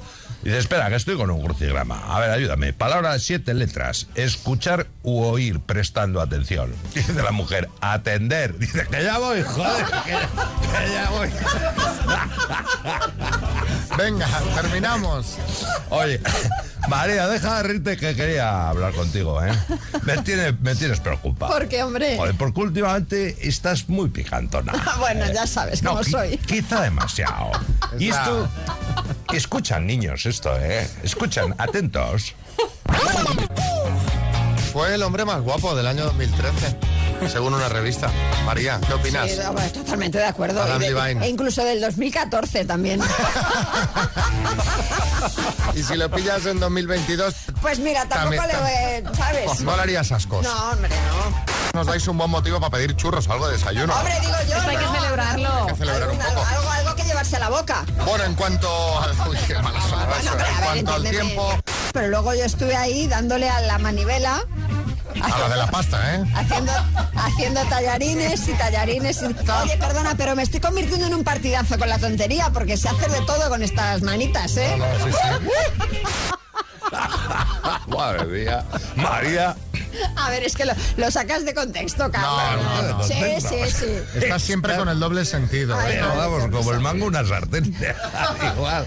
Dice, espera, que estoy con un crucigrama. A ver, ayúdame. Palabra siete letras. Escuchar u oír prestando atención. (laughs) Dice la mujer, atender. Dice, que ya voy, joder, que, que ya voy. (laughs) Venga, terminamos. Oye, María, deja de reírte que quería hablar contigo, ¿eh? Me, tiene- me tienes preocupado. ¿Por qué, hombre? Joder, porque últimamente estás muy picantona. (laughs) bueno, ya sabes No, cómo qui- soy. Quizá demasiado. (laughs) Y esto... Escuchan, niños, esto, ¿eh? Escuchan, atentos. (laughs) Fue el hombre más guapo del año 2013, según una revista. María, ¿qué opinas? Sí, no, pues, totalmente de acuerdo. Adam Levine. e incluso del 2014 también. (laughs) Y si lo pillas en 2022, Pues mira, tampoco También- le... ¿Sabes? no le harías ascos. No, hombre, no. Nos dais un buen motivo para pedir churros o algo de desayuno. Hombre, digo yo. Esto hay que no, celebrarlo. Hay que celebrar un algo, poco. algo, algo que llevarse a la boca. Bueno, en cuanto... (laughs) Uy, qué mala Bueno, ver, al entiéndeme. tiempo... Pero luego yo estuve ahí dándole a la manivela. A la de la pasta, ¿eh? Haciendo, haciendo tallarines y tallarines. y- Oye, perdona, pero me estoy convirtiendo en un partidazo con la tontería porque se hace de todo con estas manitas, ¿eh? No, sí, sí. (laughs) Madre mía. María. A ver, es que lo, lo sacas de contexto, Carlos. No, no, no. Sí, sí, sí. Estás siempre con el doble sentido. Ay, ¿eh? Vamos, como el mango una sartén. (laughs) Igual.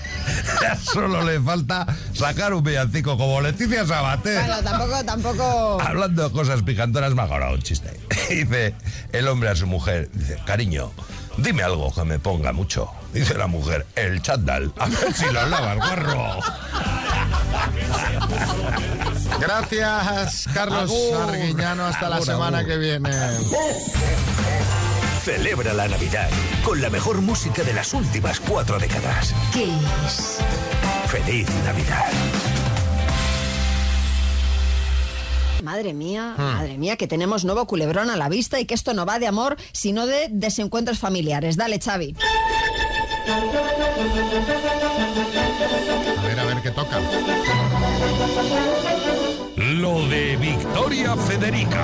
Solo le falta sacar un villancico como Leticia Sabater. Bueno, tampoco, tampoco. Hablando de cosas picantonas, me ha acordado un chiste. (laughs) Dice el hombre a su mujer, dice, cariño, dime algo que me ponga mucho. Dice la mujer, el chándal. A ver si lo lavas, (laughs) guarro. Gracias, Carlos. Arguiñano. Hasta la semana agur. que viene. Celebra la Navidad con la mejor música de las últimas cuatro décadas. Kiss. Feliz Navidad. Madre mía, Hmm. madre mía, que tenemos nuevo culebrón a la vista y que esto no va de amor, sino de desencuentros familiares. Dale, Xavi. A ver, a ver qué toca. Lo de Victoria Federica.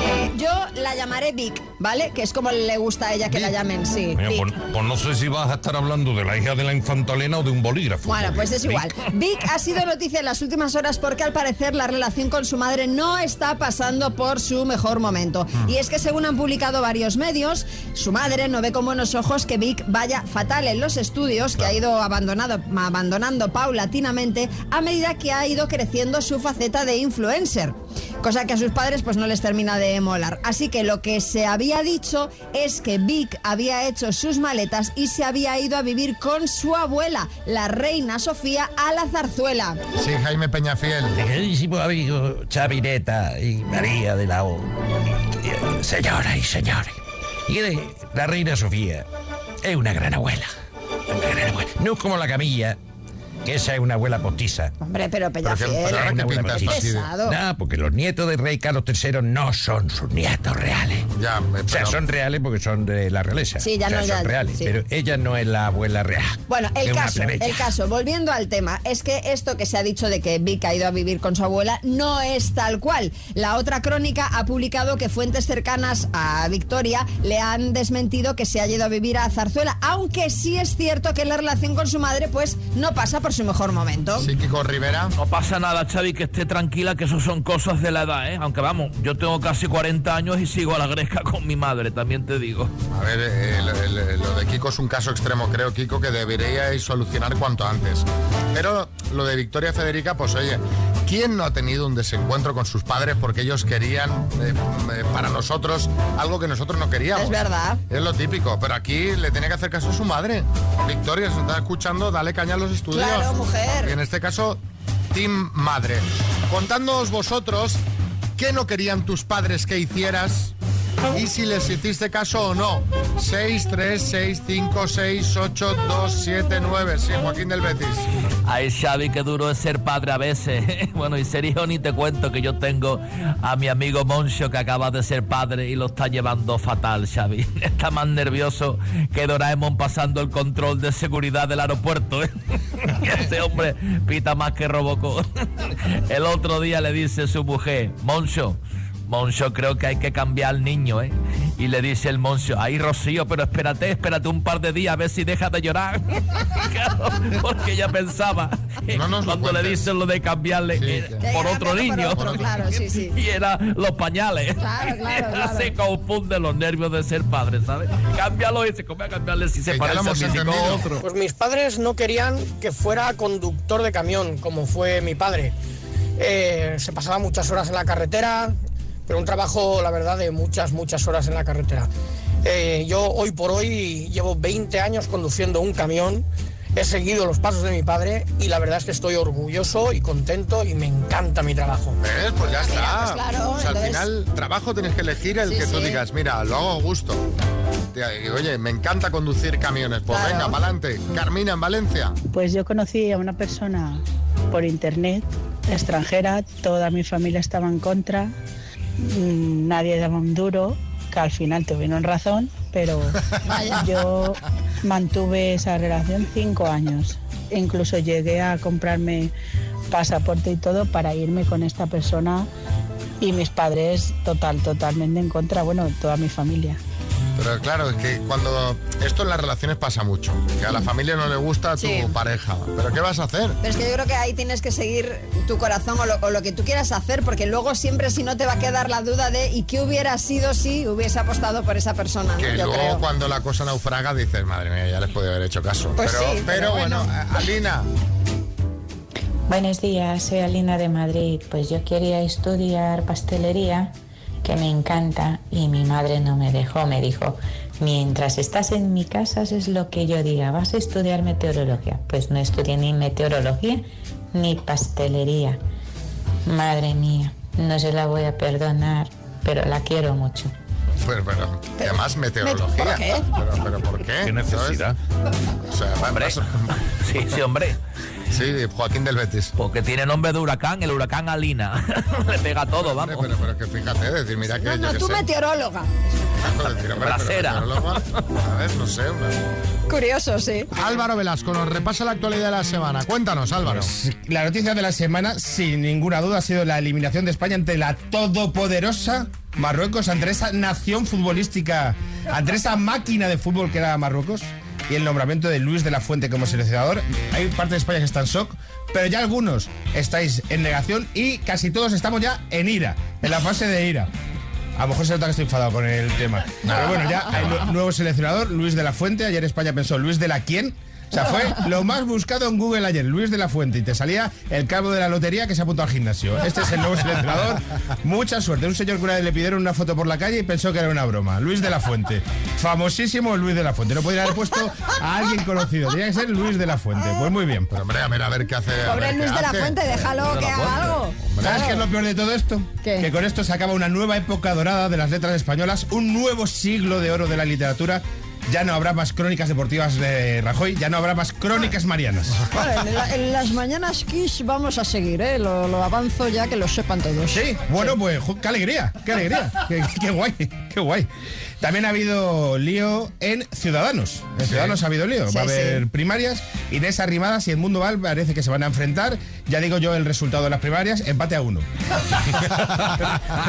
Eh, yo la llamaré Vic, ¿vale? Que es como le gusta a ella que la llamen, sí. Coño, Vic. pues, pues no sé si vas a estar hablando de la hija de la infanta Elena o de un bolígrafo. Bueno, pues es igual. Vic ha sido noticia en las últimas horas porque al parecer la relación con su madre no está pasando por su mejor momento. Mm. Y es que según han publicado varios medios, su madre no ve con buenos ojos que Vic vaya fatal en los estudios, que ha ido abandonado, abandonando paulatinamente a medida que ha ido creciendo su faceta de influencer. Cosa que a sus padres pues no les termina de molar. Así que lo que se había dicho es que Vic había hecho sus maletas y se había ido a vivir con su abuela, la reina Sofía, a la zarzuela. Sí, Jaime Peñafiel. Queridísimo amigo Chavineta y María de la O. Señora y señores. La reina Sofía es una gran abuela. Una gran abuela. No como la Camilla, que esa es una abuela postiza. Hombre, pero Peñafiel, es una qué abuela postiza. pesado. No, porque los nietos del rey Carlos III no son sus nietos reales. Ya, O sea, son reales porque son de la realeza. Sí, ya O sea, no, son ya, reales, sí. pero ella no es la abuela real. Bueno, el caso, el caso, volviendo al tema, es que esto que se ha dicho de que Vic ha ido a vivir con su abuela no es tal cual. La otra crónica ha publicado que fuentes cercanas a Victoria le han desmentido que se haya ido a vivir a Zarzuela, aunque sí es cierto que la relación con su madre pues no pasa por su mejor momento. Sí, Kiko Rivera. No pasa nada, Xavi, que esté tranquila, que eso son cosas de la edad, ¿eh? Aunque vamos, yo tengo casi 40 años y sigo a la gresca con mi madre, también te digo. A ver, eh, el- el- lo de Kiko es un caso extremo, creo, Kiko, que deberíais solucionar cuanto antes. Pero lo de Victoria Federica, pues oye, ¿quién no ha tenido un desencuentro con sus padres porque ellos querían eh, eh, para nosotros algo que nosotros no queríamos? Es verdad. Es lo típico, pero aquí le tiene que hacer caso a su madre. Victoria, se está escuchando, dale caña a los estudios. Claro, mujer. Y en este caso, Team Madre. Contándoos vosotros qué no querían tus padres que hicieras y si les hiciste caso o no. 6, 3, 6, 5, 6, 8, 2, 7, 9. Sí, Joaquín del Betis. Ay, Xavi, qué duro es ser padre a veces. (laughs) bueno, y serio ni te cuento que yo tengo a mi amigo Moncho que acaba de ser padre y lo está llevando fatal, Xavi. (laughs) Está más nervioso que Doraemon pasando el control de seguridad del aeropuerto. ¿eh? (laughs) Ese hombre pita más que Robocop. el otro día le dice su mujer, Moncho, Moncho, creo que hay que cambiar al niño, ¿eh? Y le dice el Moncho, ay Rocío, pero espérate, espérate un par de días a ver si deja de llorar. (laughs) Claro, porque ella pensaba eh, cuando le dicen lo de cambiarle eh, por otro niño. claro, sí, sí. (laughs) Y era los pañales. Claro, (laughs) claro, se confunde los nervios de ser padre, ¿sabes? Cámbialo y se come a cambiarle si se Que parece a no entendido. otro. Pues mis padres no querían que fuera conductor de camión, como fue mi padre. Eh, se pasaba muchas horas en la carretera, pero un trabajo, la verdad, de muchas, muchas horas en la carretera. Eh, yo hoy por hoy llevo 20 años conduciendo un camión, he seguido los pasos de mi padre y la verdad es que estoy orgulloso y contento y me encanta mi trabajo. ¿Ves? Pues ya está. pues claro, O sea, al entonces- final, trabajo tienes que elegir el Sí, que tú sí. digas, mira, lo hago a gusto. Oye, me encanta conducir camiones. Pues Claro. venga, para adelante. Carmina, en Valencia. Pues yo conocí a una persona por internet, extranjera, toda mi familia estaba en contra, nadie daba un duro, que al final tuvieron razón, pero yo mantuve esa relación cinco años. Incluso llegué a comprarme pasaporte y todo para irme con esta persona y mis padres total, totalmente en contra, bueno, toda mi familia. Pero claro, es que cuando esto en las relaciones pasa mucho, que a la familia no le gusta tu Sí. pareja. Pero ¿qué vas a hacer? Pero es que yo creo que ahí tienes que seguir tu corazón o lo, o lo que tú quieras hacer, porque luego siempre si no te va a quedar la duda de ¿y qué hubiera sido si hubiese apostado por esa persona? ¿no? Que Yo luego creo. cuando la cosa naufraga dices, madre mía, ya les podía haber hecho caso. Pues pero, sí, pero, pero bueno, Alina, Buenos días, soy Alina de Madrid. Pues yo quería estudiar pastelería, que me encanta, y mi madre no me dejó. Me dijo, mientras estás en mi casa eso es lo que yo diga, vas a estudiar meteorología. Pues no estudié ni meteorología ni pastelería. Madre mía, no se la voy a perdonar, pero la quiero mucho. pues, pero, y además meteorología. ¿Por qué? Pero, pero ¿por qué? ¿Qué necesidad? O sea, va- Hombre, (laughs) sí, sí, hombre. Sí, Joaquín del Betis. Porque tiene nombre de huracán, el huracán Alina. (laughs) Le pega todo, vamos. Pero, pero que fíjate, decir, mira que No, no, tú meteoróloga. Decir, hombre, pero Brasera. A ver, no sé. una- Curioso, sí. Álvaro Velasco nos repasa la actualidad de la semana. Cuéntanos, Álvaro. La noticia de la semana, sin ninguna duda, ha sido la eliminación de España ante la todopoderosa Marruecos, ante esa nación futbolística, ante esa máquina de fútbol que era Marruecos y el nombramiento de Luis de la Fuente como seleccionador. Hay parte de España que está en shock, pero ya algunos estáis en negación y casi todos estamos ya en ira, en la fase de ira. A lo mejor se nota que estoy enfadado con el tema. Pero bueno, ya nu- nuevo seleccionador, Luis de la Fuente. Ayer España pensó, ¿Luis de la quién? O sea, fue lo más buscado en Google ayer, Luis de la Fuente. Y te salía el cabo de la lotería que se apuntó al gimnasio. Este es el nuevo seleccionador. Mucha suerte. Un señor que una vez le pidieron una foto por la calle y pensó que era una broma. Luis de la Fuente. Famosísimo Luis de la Fuente. No podría haber puesto a alguien conocido. Tenía que ser Luis de la Fuente. Pues muy bien. Pero hombre, a ver, a ver qué hace. Pobre Luis de la hace. Fuente, déjalo que haga algo. ¿Sabes qué es lo peor de todo esto? ¿Qué? Que con esto se acaba una nueva época dorada de las letras españolas, un nuevo siglo de oro de la literatura. Ya no habrá más crónicas deportivas de Rajoy, ya no habrá más crónicas marianas. Bueno, en, la- en las mañanas Kiss vamos a seguir, ¿eh? Lo, lo avanzo ya que lo sepan todos. Sí, bueno, pues qué alegría, qué alegría, qué, qué guay, qué guay. También ha habido lío en Ciudadanos. En Ciudadanos ha habido lío. Va a haber primarias. Inés Arrimadas y el Mundo Val parece que se van a enfrentar. Ya digo yo el resultado de las primarias, empate a uno. (laughs)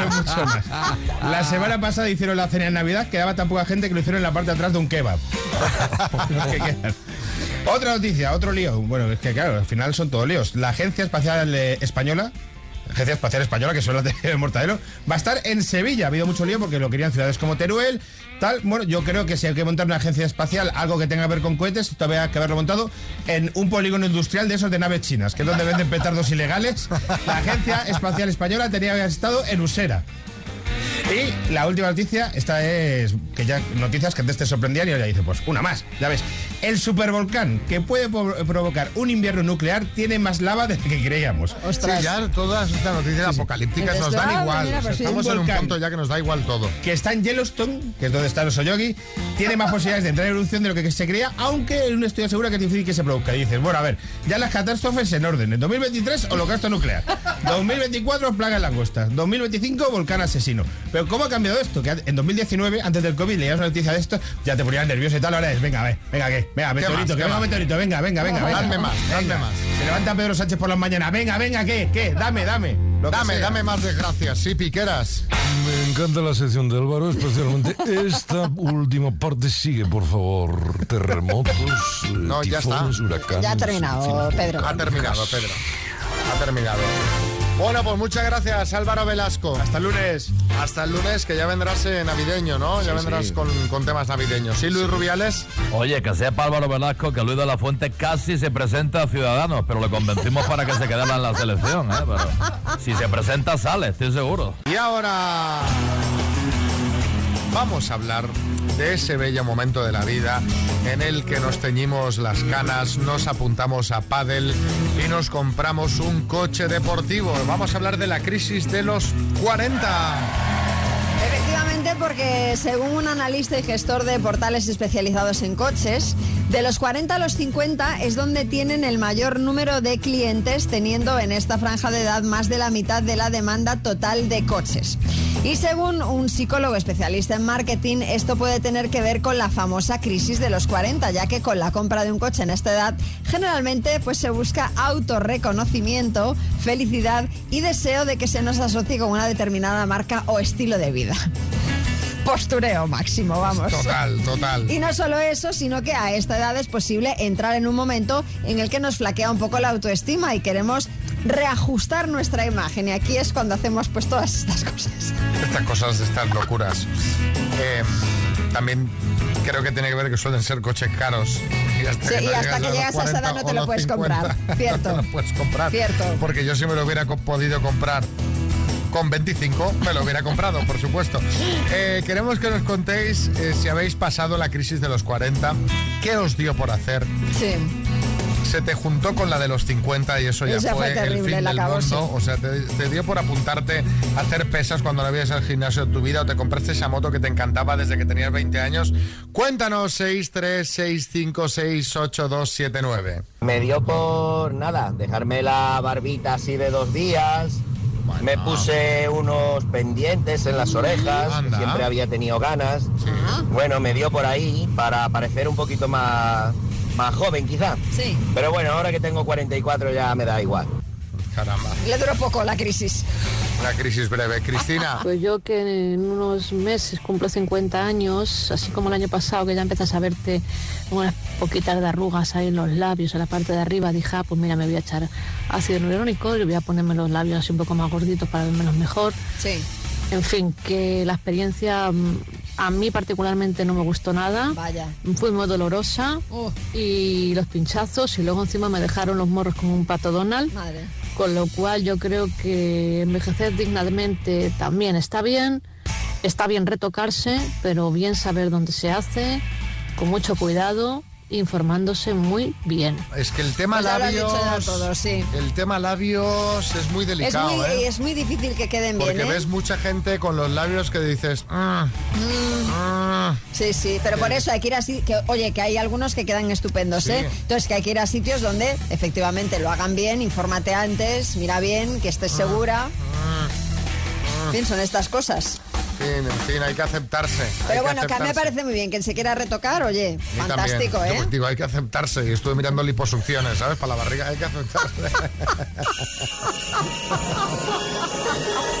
No mucho más. La semana pasada hicieron la cena en Navidad, quedaba tan poca gente que lo hicieron en la parte de atrás de un kebab. (laughs) Que. Otra noticia, otro lío. Bueno, es que claro, al final son todos líos. La Agencia Espacial eh, Española, Agencia Espacial Española, que suele tener (laughs) Mortadelo, va a estar en Sevilla. Ha habido mucho lío porque lo querían ciudades como Teruel, tal. Bueno, yo creo que si hay que montar una agencia espacial, algo que tenga que ver con cohetes, todavía hay que haberlo montado en un polígono industrial de esos de naves chinas, que es donde venden petardos ilegales. La Agencia Espacial Española tenía que haber estado en Usera. Y la última noticia, esta es que ya noticias que antes te sorprendían y ahora dice, pues una más, ya ves. El supervolcán que puede provocar un invierno nuclear tiene más lava de lo que creíamos. Sí, ya todas estas noticias apocalípticas nos dan Ah, igual. mira, O sea, pues estamos un en un punto ya que nos da igual todo. Que está en Yellowstone, que es donde está el Soyogi, tiene más posibilidades de entrar en erupción de lo que se creía, aunque en un estudio asegura que es difícil que se produzca. Y dices, bueno, a ver, ya las catástrofes en orden. En 2023, holocausto nuclear. 2024, plaga en langostas. 2025, volcán asesino. Pero ¿cómo ha cambiado esto? Que en 2019, antes del COVID, leías una noticia de esto, ya te ponías nervioso y tal. Ahora es, venga, a ver, venga, ¿qué? Venga, ¿Qué meteorito, que ¿Qué venga, meteorito, venga, venga, venga. venga. Más, Venga. más. Se levanta Pedro Sánchez por las mañanas. Venga, venga, ¿qué? ¿Qué? Dame, dame. Lo que Dame, sea. dame más desgracias, sí, piqueras. Me encanta la sección de Álvaro, especialmente (laughs) esta última parte. Sigue, por favor. Terremotos, eh, (laughs) No, ya está. tifones, huracanes. Ya ha terminado, Pedro. Ha terminado, Pedro. Ha terminado. Bueno, pues muchas gracias, Álvaro Velasco. Hasta el lunes. Hasta el lunes, que ya vendrás eh, navideño, ¿no? ya vendrás sí. Con, con temas navideños. ¿Sí, Luis Rubiales? Oye, que sepa Álvaro Velasco que Luis de la Fuente casi se presenta a Ciudadanos, pero le convencimos para que se quedara en la selección, ¿eh? Pero si se presenta, sale, estoy seguro. Y ahora vamos a hablar de ese bello momento de la vida en el que nos teñimos las canas, nos apuntamos a pádel y nos compramos un coche deportivo. Vamos a hablar de la crisis de los 40. Efectivamente, porque según un analista y gestor de portales especializados en coches, de los 40 a los 50 es donde tienen el mayor número de clientes, teniendo en esta franja de edad más de la mitad de la demanda total de coches. Y según un psicólogo especialista en marketing, esto puede tener que ver con la famosa crisis de los 40, ya que con la compra de un coche en esta edad, generalmente pues se busca autorreconocimiento, felicidad y deseo de que se nos asocie con una determinada marca o estilo de vida. Postureo máximo, vamos. Total, total. Y no solo eso, sino que a esta edad es posible entrar en un momento en el que nos flaquea un poco la autoestima y queremos reajustar nuestra imagen. Y aquí es cuando hacemos pues todas estas cosas. Estas cosas, estas locuras. Eh, también creo que tiene que ver que suelen ser coches caros. Y hasta Sí, que, y hasta que llegas a esa edad 40 (laughs) no te lo puedes 50, comprar. Cierto. no te lo puedes comprar. Cierto. Porque yo si me lo hubiera podido comprar con 25, me lo hubiera comprado, por supuesto. Eh, queremos que nos contéis eh, si habéis pasado la crisis de los 40, qué os dio por hacer, Sí. se te juntó con la de los 50 y eso ya Esa fue fue, terrible, el fin del mundo. O sea, te, te dio por apuntarte a hacer pesas cuando no habías al gimnasio de tu vida o te compraste esa moto que te encantaba desde que tenías 20 años. Cuéntanos 636568279. Me dio por nada, dejarme la barbita así de dos días. Me puse unos pendientes en las orejas, que siempre había tenido ganas. Bueno, me dio por ahí para parecer un poquito más, más joven quizá. Sí. Pero bueno, ahora que tengo 44 ya me da igual. Caramba. Le duró poco la crisis. Una crisis breve. Cristina. (laughs) Pues yo que en unos meses cumplo 50 años, así como el año pasado que ya empiezas a verte unas poquitas de arrugas ahí en los labios, en la parte de arriba, dije, ah, pues mira, me voy a echar ácido hialurónico y voy a ponerme los labios así un poco más gorditos para vermelos mejor. Sí. En fin, que la experiencia mm, a mí particularmente no me gustó nada. Vaya. Fue muy dolorosa y los pinchazos y luego encima me dejaron los morros como un pato Donald. Madre. Con lo cual yo creo que envejecer dignamente también está bien, está bien retocarse, pero bien saber dónde se hace, con mucho cuidado, informándose muy bien. Es que el tema Pues labios. dicho ya todo, sí. El tema labios es muy Es delicado, muy, ¿eh? es muy difícil que queden Porque bien, ¿eh? ves mucha gente con los labios que dices. "Ah, ah". Sí, sí, pero por eso hay que ir así, que oye, que hay algunos que quedan estupendos, Sí. ¿eh? Entonces que hay que ir a sitios donde efectivamente lo hagan bien, infórmate antes, mira bien, que Ah, estés segura. En fin, son estas cosas. En fin, en fin, hay que aceptarse. hay Pero bueno, que a mí me parece muy bien, que se quiera retocar, oye, fantástico, también. ¿eh? Yo digo, hay que aceptarse. Y estuve mirando liposucciones, ¿sabes? Para la barriga hay que aceptarse.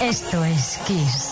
(laughs) Esto es Kiss.